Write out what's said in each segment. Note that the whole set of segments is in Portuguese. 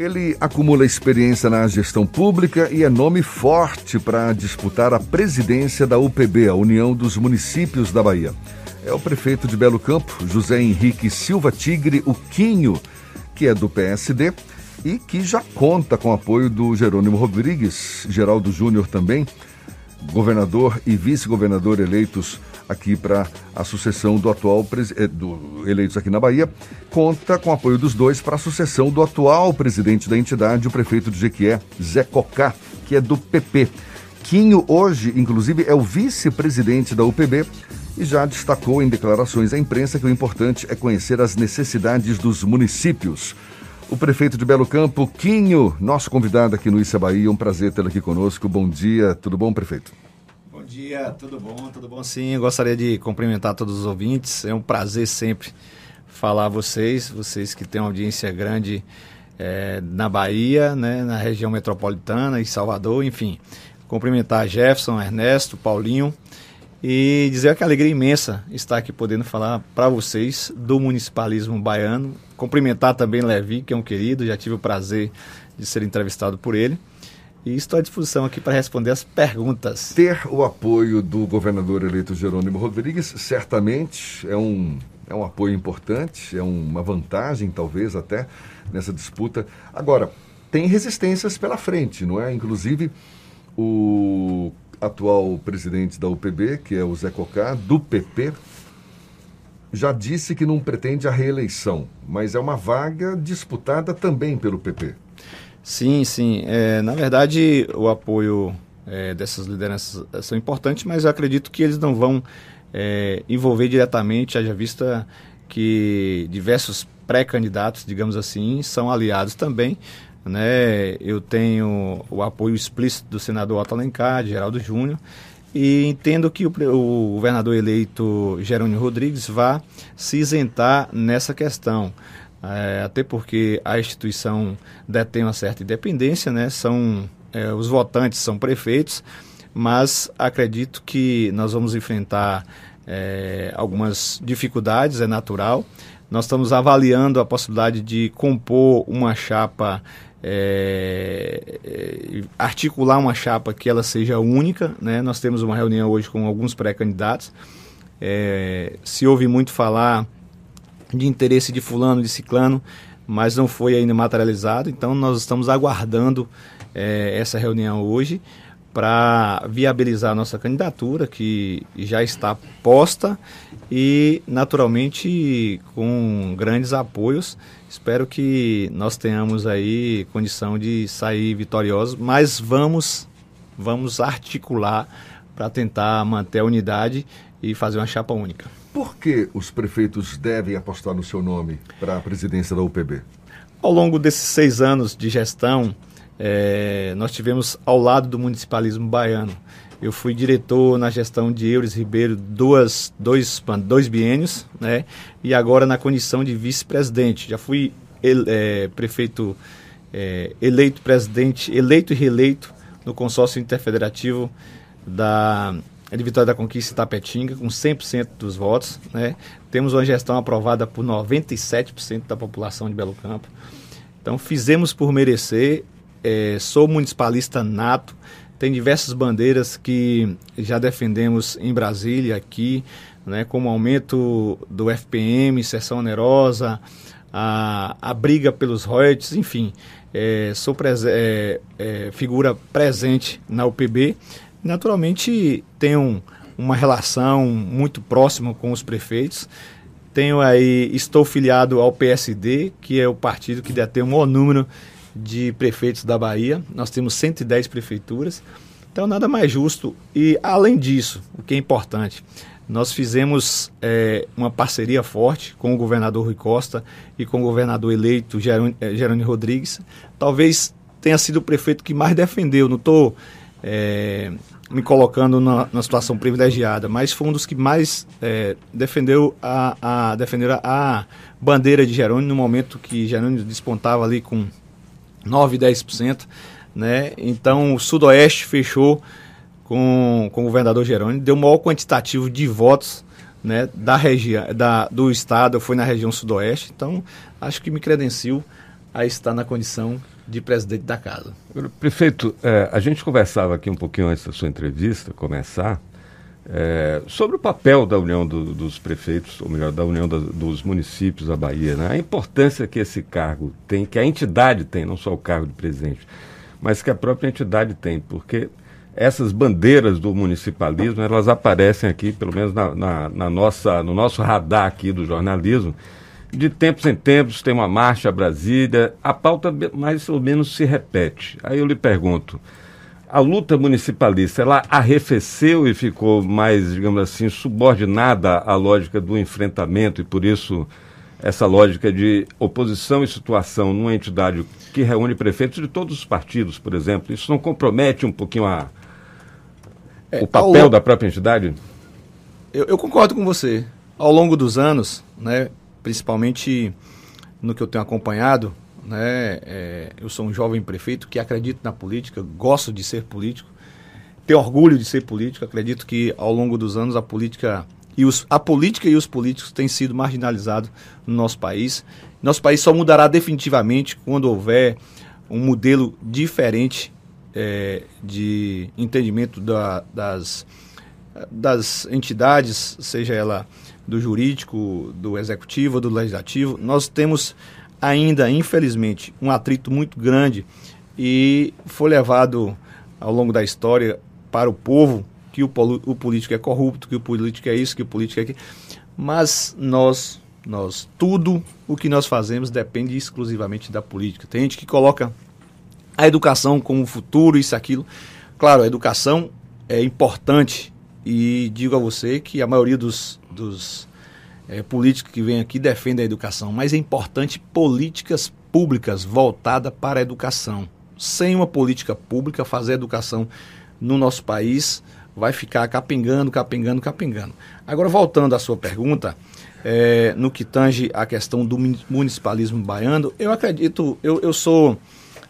Ele acumula experiência na gestão pública e é nome forte para disputar a presidência da UPB, a União dos Municípios da Bahia. É o prefeito de Belo Campo, José Henrique Silva Tigre, o Quinho, que é do PSD e que já conta com apoio do Jerônimo Rodrigues, Geraldo Júnior também, governador e vice-governador eleitos aqui para a sucessão do atual eh, do, eleitos aqui na Bahia, conta com apoio dos dois para a sucessão do atual presidente da entidade, o prefeito de Jequié, Zé Cocá, que é do PP. Quinho hoje, inclusive, é o vice-presidente da UPB e já destacou em declarações à imprensa que o importante é conhecer as necessidades dos municípios. O prefeito de Belo Campo, Quinho, nosso convidado aqui no Issa Bahia, um prazer tê-lo aqui conosco. Bom dia, tudo bom, prefeito? Dia, tudo bom? Tudo bom sim. Gostaria de cumprimentar todos os ouvintes. É um prazer sempre falar a vocês, vocês que têm uma audiência grande é, na Bahia, né, na região metropolitana, em Salvador, enfim. Cumprimentar Jefferson, Ernesto, Paulinho e dizer que alegria imensa estar aqui podendo falar para vocês do municipalismo baiano. Cumprimentar também Levi, que é um querido, já tive o prazer de ser entrevistado por ele. E estou à disposição aqui para responder as perguntas. Ter o apoio do governador eleito Jerônimo Rodrigues certamente é um, é um apoio importante, é uma vantagem, talvez até, nessa disputa. Agora, tem resistências pela frente, não é? Inclusive, o atual presidente da UPB, que é o Zé Cocá, do PP, já disse que não pretende a reeleição, mas é uma vaga disputada também pelo PP. Sim, sim. É, na verdade, o apoio é, dessas lideranças são importantes, mas eu acredito que eles não vão é, envolver diretamente, haja vista que diversos pré-candidatos, digamos assim, são aliados também. Né? Eu tenho o apoio explícito do senador Otto Alencar, de Geraldo Júnior, e entendo que o, o governador eleito Jerônimo Rodrigues vá se isentar nessa questão é, até porque a instituição detém uma certa independência, né? São é, os votantes são prefeitos, mas acredito que nós vamos enfrentar é, algumas dificuldades, é natural. Nós estamos avaliando a possibilidade de compor uma chapa, é, é articular uma chapa que ela seja única. Né? Nós temos uma reunião hoje com alguns pré-candidatos. É, se ouve muito falar de interesse de fulano, de ciclano, mas não foi ainda materializado. Então nós estamos aguardando é, essa reunião hoje para viabilizar a nossa candidatura, que já está posta e, naturalmente, com grandes apoios. Espero que nós tenhamos aí condição de sair vitoriosos, mas vamos, vamos articular para tentar manter a unidade e fazer uma chapa única. Por que os prefeitos devem apostar no seu nome para a presidência da UPB? Ao longo desses seis anos de gestão, é, nós tivemos ao lado do municipalismo baiano. Eu fui diretor na gestão de Eures Ribeiro duas, dois, dois biênios, né? E agora na condição de vice-presidente. Já fui ele, é, prefeito é, eleito presidente, eleito e reeleito no consórcio interfederativo da de Vitória da Conquista Tapetinga, com 100% dos votos. Né? Temos uma gestão aprovada por 97% da população de Belo Campo. Então, fizemos por merecer. É, sou municipalista nato. Tem diversas bandeiras que já defendemos em Brasília, aqui, né, como aumento do FPM, sessão onerosa, a, a briga pelos royalties, enfim. É, sou é, é, figura presente na UPB naturalmente tenho uma relação muito próxima com os prefeitos. Tenho aí, estou filiado ao PSD, que é o partido que detém o maior número de prefeitos da Bahia. Nós temos 110 prefeituras. Então, nada mais justo. E, além disso, o que é importante, nós fizemos é, uma parceria forte com o governador Rui Costa e com o governador eleito eh, Jerônimo Rodrigues. Talvez tenha sido o prefeito que mais defendeu. Não estou é, me colocando na, na, situação privilegiada, mas foi um dos que mais é, defendeu a, a, a, bandeira de Jerônimo no momento que Jerônimo despontava ali com 9, 10%. Né? Então o Sudoeste fechou com, com o governador Jerônimo, deu o maior quantitativo de votos né, da região, da, do estado, foi na região Sudoeste. Então acho que me credencio a estar na condição de presidente da casa. Prefeito, é, a gente conversava aqui um pouquinho antes da sua entrevista começar é, sobre o papel da União do, dos Prefeitos, ou melhor, da União da, dos Municípios da Bahia, né? a importância que esse cargo tem, que a entidade tem, não só o cargo de presidente, mas que a própria entidade tem, porque essas bandeiras do municipalismo, elas aparecem aqui, pelo menos na, na, na nossa, no nosso radar aqui do jornalismo, de tempos em tempos tem uma marcha a Brasília, a pauta mais ou menos se repete. Aí eu lhe pergunto, a luta municipalista, ela arrefeceu e ficou mais, digamos assim, subordinada à lógica do enfrentamento e por isso essa lógica de oposição e situação numa entidade que reúne prefeitos de todos os partidos, por exemplo, isso não compromete um pouquinho a, é, o papel ao... da própria entidade? Eu, eu, concordo com você. Ao longo dos anos, né, principalmente no que eu tenho acompanhado, né, é, eu sou um jovem prefeito que acredito na política, gosto de ser político, tenho orgulho de ser político, acredito que ao longo dos anos a política e os, a política e os políticos têm sido marginalizados no nosso país. Nosso país só mudará definitivamente quando houver um modelo diferente é, de entendimento da, das, das entidades, seja ela do jurídico, do executivo, do legislativo. Nós temos ainda, infelizmente, um atrito muito grande e foi levado ao longo da história para o povo que o, o político é corrupto, que o político é isso, que o político é aquilo. Mas nós, nós, tudo o que nós fazemos depende exclusivamente da política. Tem gente que coloca a educação como futuro, isso, aquilo. Claro, a educação é importante e digo a você que a maioria dos, dos é, políticos que vem aqui defende a educação, mas é importante políticas públicas voltadas para a educação. Sem uma política pública, fazer educação no nosso país vai ficar capengando, capengando, capengando. Agora, voltando à sua pergunta, é, no que tange a questão do municipalismo baiano, eu acredito, eu, eu sou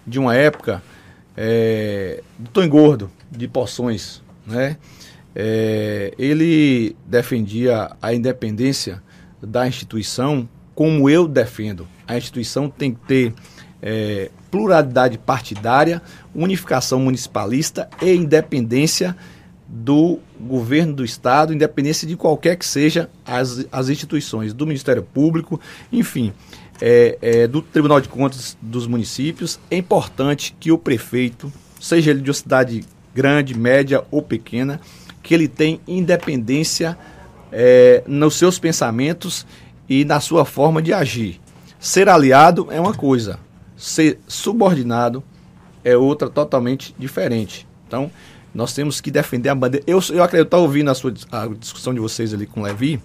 de uma época é, do Tom Gordo, de Poções, né? É, ele defendia a independência da instituição como eu defendo. A instituição tem que ter é, pluralidade partidária, unificação municipalista e independência do governo do Estado, independência de qualquer que seja as, as instituições, do Ministério Público, enfim é, é, do Tribunal de Contas dos municípios, é importante que o prefeito, seja ele de uma cidade grande, média ou pequena, que ele tenha independência é, nos seus pensamentos e na sua forma de agir. Ser aliado é uma coisa, ser subordinado é outra totalmente diferente. Então, nós temos que defender a bandeira. Eu, eu acredito, estar ouvindo a, sua, a discussão de vocês ali com o Levi,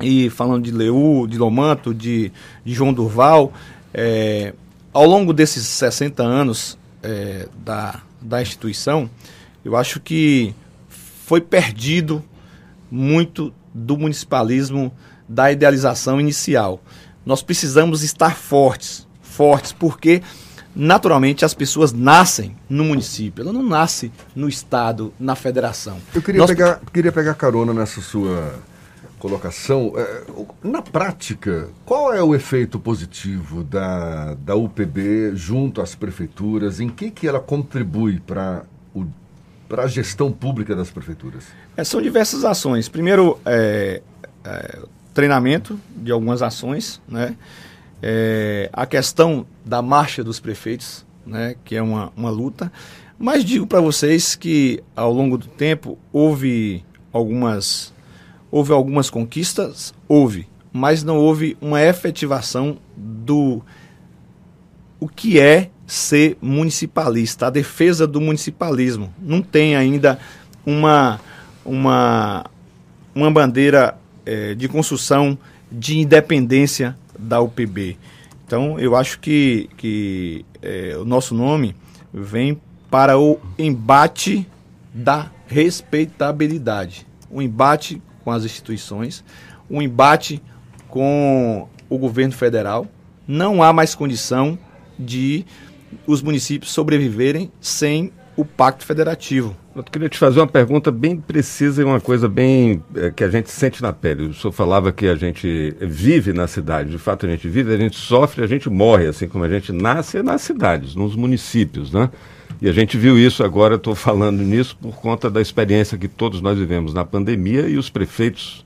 e falando de Leu, de Lomanto, de, de João Durval, é, ao longo desses 60 anos é, da, da instituição, eu acho que foi perdido muito do municipalismo, da idealização inicial. Nós precisamos estar fortes, fortes, porque naturalmente as pessoas nascem no município, ela não nasce no estado, na federação. Eu queria, Nós... pegar, queria pegar carona nessa sua colocação. É, na prática, qual é o efeito positivo da, da UPB junto às prefeituras? Em que, que ela contribui para para a gestão pública das prefeituras? É, são diversas ações. Primeiro, é, é, treinamento de algumas ações, né? É, a questão da marcha dos prefeitos, né? que é uma, uma luta. Mas digo para vocês que ao longo do tempo houve algumas Houve algumas conquistas? Houve, mas não houve uma efetivação do o que é ser municipalista, a defesa do municipalismo. Não tem ainda uma, uma, uma bandeira é, de construção de independência da UPB. Então, eu acho que, que é, o nosso nome vem para o embate da respeitabilidade. O embate com as instituições, um embate com o governo federal. Não há mais condição de os municípios sobreviverem sem o Pacto Federativo. Eu queria te fazer uma pergunta bem precisa e uma coisa bem é, que a gente sente na pele. O senhor falava que a gente vive na cidade. De fato, a gente vive, a gente sofre, a gente morre, assim como a gente nasce nas cidades, nos municípios, né? E a gente viu isso agora, estou falando nisso por conta da experiência que todos nós vivemos na pandemia e os prefeitos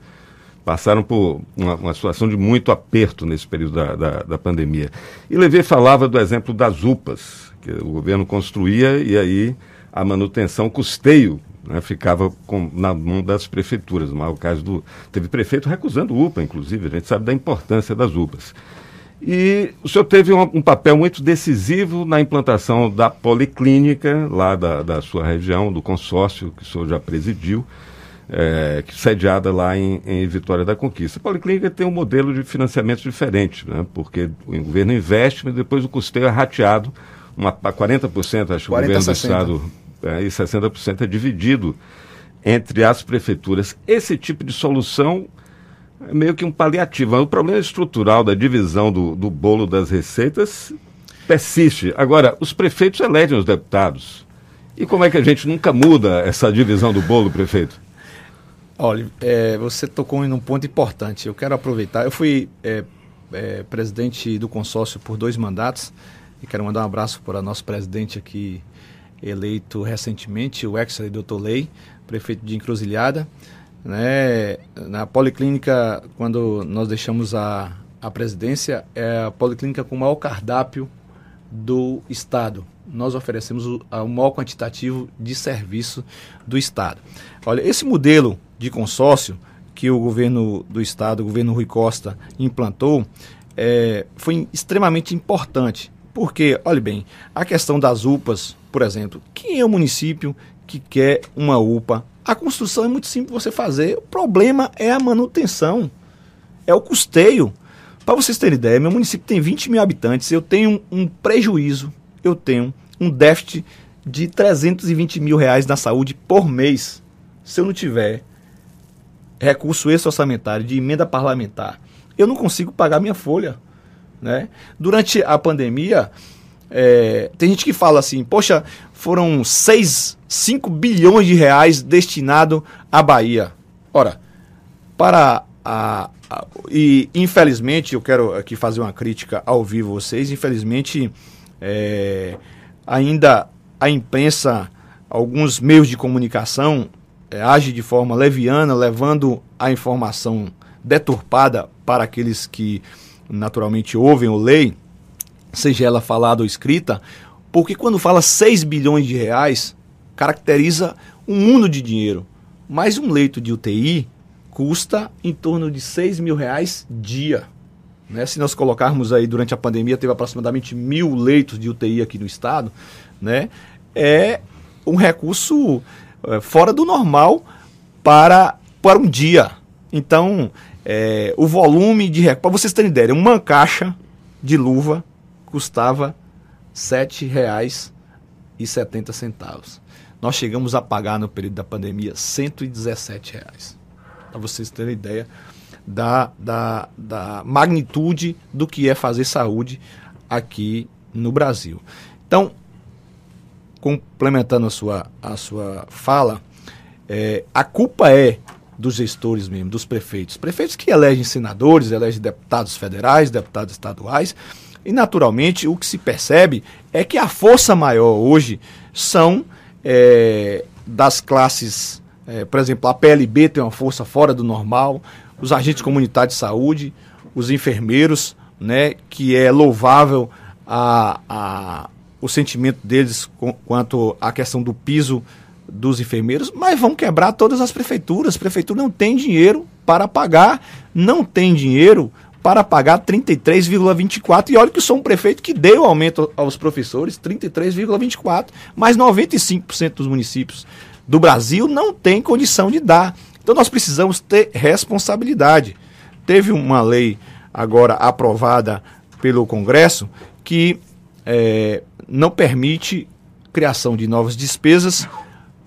passaram por uma, uma situação de muito aperto nesse período da, da, da pandemia. E Levê falava do exemplo das UPAs, que o governo construía e aí a manutenção, custeio, né, ficava com, na mão das prefeituras. Mas o caso do. Teve prefeito recusando UPA, inclusive, a gente sabe da importância das UPAs. E o senhor teve um, um, papel muito decisivo na implantação da policlínica, lá da, da sua região, do consórcio que o senhor já presidiu, é, sediada lá em, em, Vitória da Conquista. A policlínica tem um modelo de financiamento diferente, né, porque o governo investe, mas depois o custeio é rateado, uma, 40%, acho que o governo 60. do Estado, é, e 60% é dividido entre as prefeituras. Esse tipo de solução é meio que um paliativo. O problema estrutural da divisão do, do bolo das receitas persiste. Agora, os prefeitos elegem os deputados. E como é que a gente nunca muda essa divisão do bolo, prefeito? Olha, é, você tocou em um ponto importante. Eu quero aproveitar. Eu fui é, é, presidente do consórcio por dois mandatos e quero mandar um abraço para o nosso presidente aqui, eleito recentemente, o ex doutor Lei, prefeito de Encruzilhada. Né? Na Policlínica, quando nós deixamos a, a presidência, é a Policlínica com o maior cardápio do Estado. Nós oferecemos o, o maior quantitativo de serviço do Estado. Olha, esse modelo de consórcio que o governo do Estado, o governo Rui Costa, implantou, é, foi extremamente importante. Porque, olhe bem, a questão das UPAs, por exemplo, quem é o município que quer uma UPA a construção é muito simples você fazer. O problema é a manutenção, é o custeio. Para vocês terem ideia, meu município tem 20 mil habitantes, eu tenho um prejuízo, eu tenho um déficit de 320 mil reais na saúde por mês. Se eu não tiver recurso extra-orçamentário de emenda parlamentar, eu não consigo pagar minha folha. Né? Durante a pandemia, é, tem gente que fala assim, poxa, foram 6, 5 bilhões de reais destinados à Bahia. Ora, para a, a, e infelizmente, eu quero aqui fazer uma crítica ao vivo vocês, infelizmente é, ainda a imprensa, alguns meios de comunicação é, age de forma leviana, levando a informação deturpada para aqueles que naturalmente ouvem ou leem seja ela falada ou escrita, porque quando fala 6 bilhões de reais, caracteriza um mundo de dinheiro. Mas um leito de UTI custa em torno de 6 mil reais dia. Né? Se nós colocarmos aí durante a pandemia, teve aproximadamente mil leitos de UTI aqui no estado, né? é um recurso fora do normal para, para um dia. Então, é, o volume de para vocês terem ideia, uma caixa de luva custava R$ 7,70. Nós chegamos a pagar no período da pandemia 117 reais. Para vocês terem ideia da, da, da magnitude do que é fazer saúde aqui no Brasil. Então, complementando a sua, a sua fala, é, a culpa é dos gestores mesmo, dos prefeitos. Prefeitos que elegem senadores, elegem deputados federais, deputados estaduais, e, naturalmente, o que se percebe é que a força maior hoje são é, das classes, é, por exemplo, a PLB tem uma força fora do normal, os agentes comunitários de saúde, os enfermeiros, né, que é louvável a, a, o sentimento deles com, quanto à questão do piso dos enfermeiros, mas vão quebrar todas as prefeituras. A prefeitura não tem dinheiro para pagar, não tem dinheiro para pagar 33,24. E olha que sou um prefeito que deu aumento aos professores, 33,24. Mas 95% dos municípios do Brasil não tem condição de dar. Então nós precisamos ter responsabilidade. Teve uma lei agora aprovada pelo Congresso que é, não permite criação de novas despesas,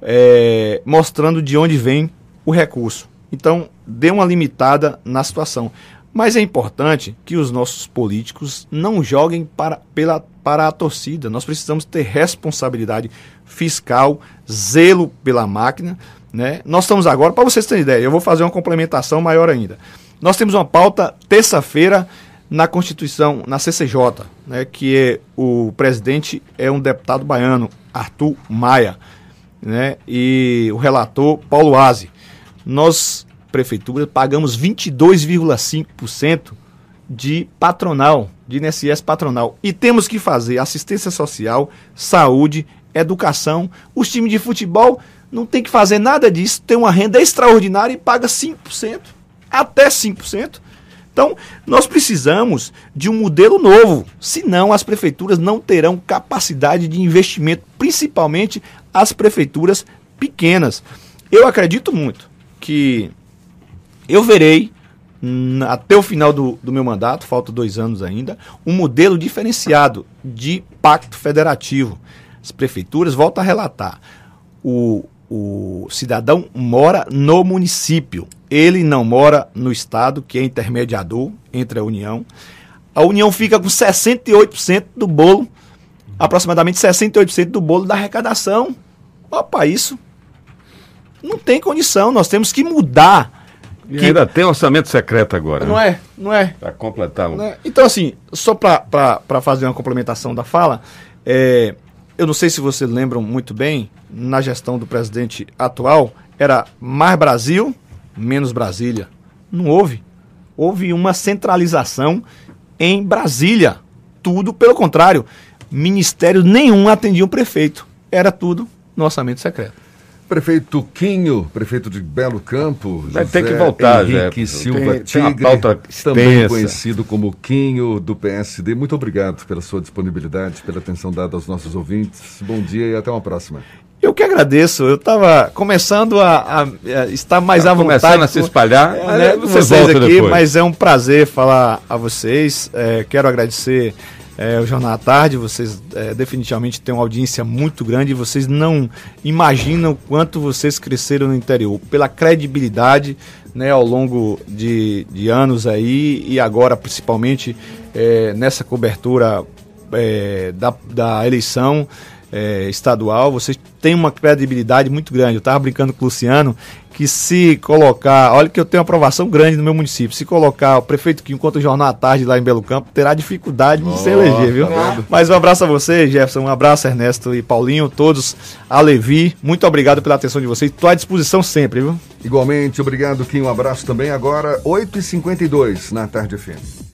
é, mostrando de onde vem o recurso. Então, dê uma limitada na situação. Mas é importante que os nossos políticos não joguem para, pela, para a torcida. Nós precisamos ter responsabilidade fiscal, zelo pela máquina. Né? Nós estamos agora, para vocês terem ideia, eu vou fazer uma complementação maior ainda. Nós temos uma pauta terça-feira na Constituição, na CCJ, né, que é o presidente é um deputado baiano, Arthur Maia, né, e o relator Paulo Aze. Nós prefeitura pagamos 22,5% de patronal, de INSS patronal. E temos que fazer assistência social, saúde, educação. Os times de futebol não tem que fazer nada disso, tem uma renda extraordinária e paga 5%, até 5%. Então, nós precisamos de um modelo novo, senão as prefeituras não terão capacidade de investimento, principalmente as prefeituras pequenas. Eu acredito muito que eu verei, até o final do, do meu mandato, falta dois anos ainda, um modelo diferenciado de pacto federativo. As prefeituras, volto a relatar, o, o cidadão mora no município, ele não mora no estado, que é intermediador entre a União. A União fica com 68% do bolo, aproximadamente 68% do bolo da arrecadação. Opa, isso não tem condição, nós temos que mudar e que... ainda tem orçamento secreto agora. Não né? é, não é. Para completar um. É? Então, assim, só para fazer uma complementação da fala, é, eu não sei se vocês lembram muito bem, na gestão do presidente atual, era mais Brasil, menos Brasília. Não houve. Houve uma centralização em Brasília. Tudo pelo contrário. Ministério nenhum atendia o prefeito. Era tudo no orçamento secreto. Prefeito Quinho, prefeito de Belo Campo, Vai ter que voltar, Henrique Silva tem, Tigre, tem também conhecido como Quinho do PSD. Muito obrigado pela sua disponibilidade, pela atenção dada aos nossos ouvintes. Bom dia e até uma próxima. Eu que agradeço. Eu estava começando a, a, a, estar mais tá à vontade. Começando a se espalhar. É, né, você vocês aqui, depois. mas é um prazer falar a vocês. É, quero agradecer é, o Jornal à Tarde, vocês é, definitivamente têm uma audiência muito grande vocês não imaginam o quanto vocês cresceram no interior, pela credibilidade né, ao longo de, de anos aí e agora principalmente é, nessa cobertura é, da, da eleição é, estadual, vocês têm uma credibilidade muito grande. Eu estava brincando com o Luciano que se colocar, olha que eu tenho aprovação grande no meu município, se colocar o prefeito que encontra o jornal à tarde lá em Belo Campo, terá dificuldade de oh, se eleger, viu? Tá Mas um abraço a você, Jefferson, um abraço Ernesto e Paulinho, todos, a Levi, muito obrigado pela atenção de vocês, estou à disposição sempre, viu? Igualmente, obrigado, Kim, um abraço também. Agora, 8h52 na Tarde FM.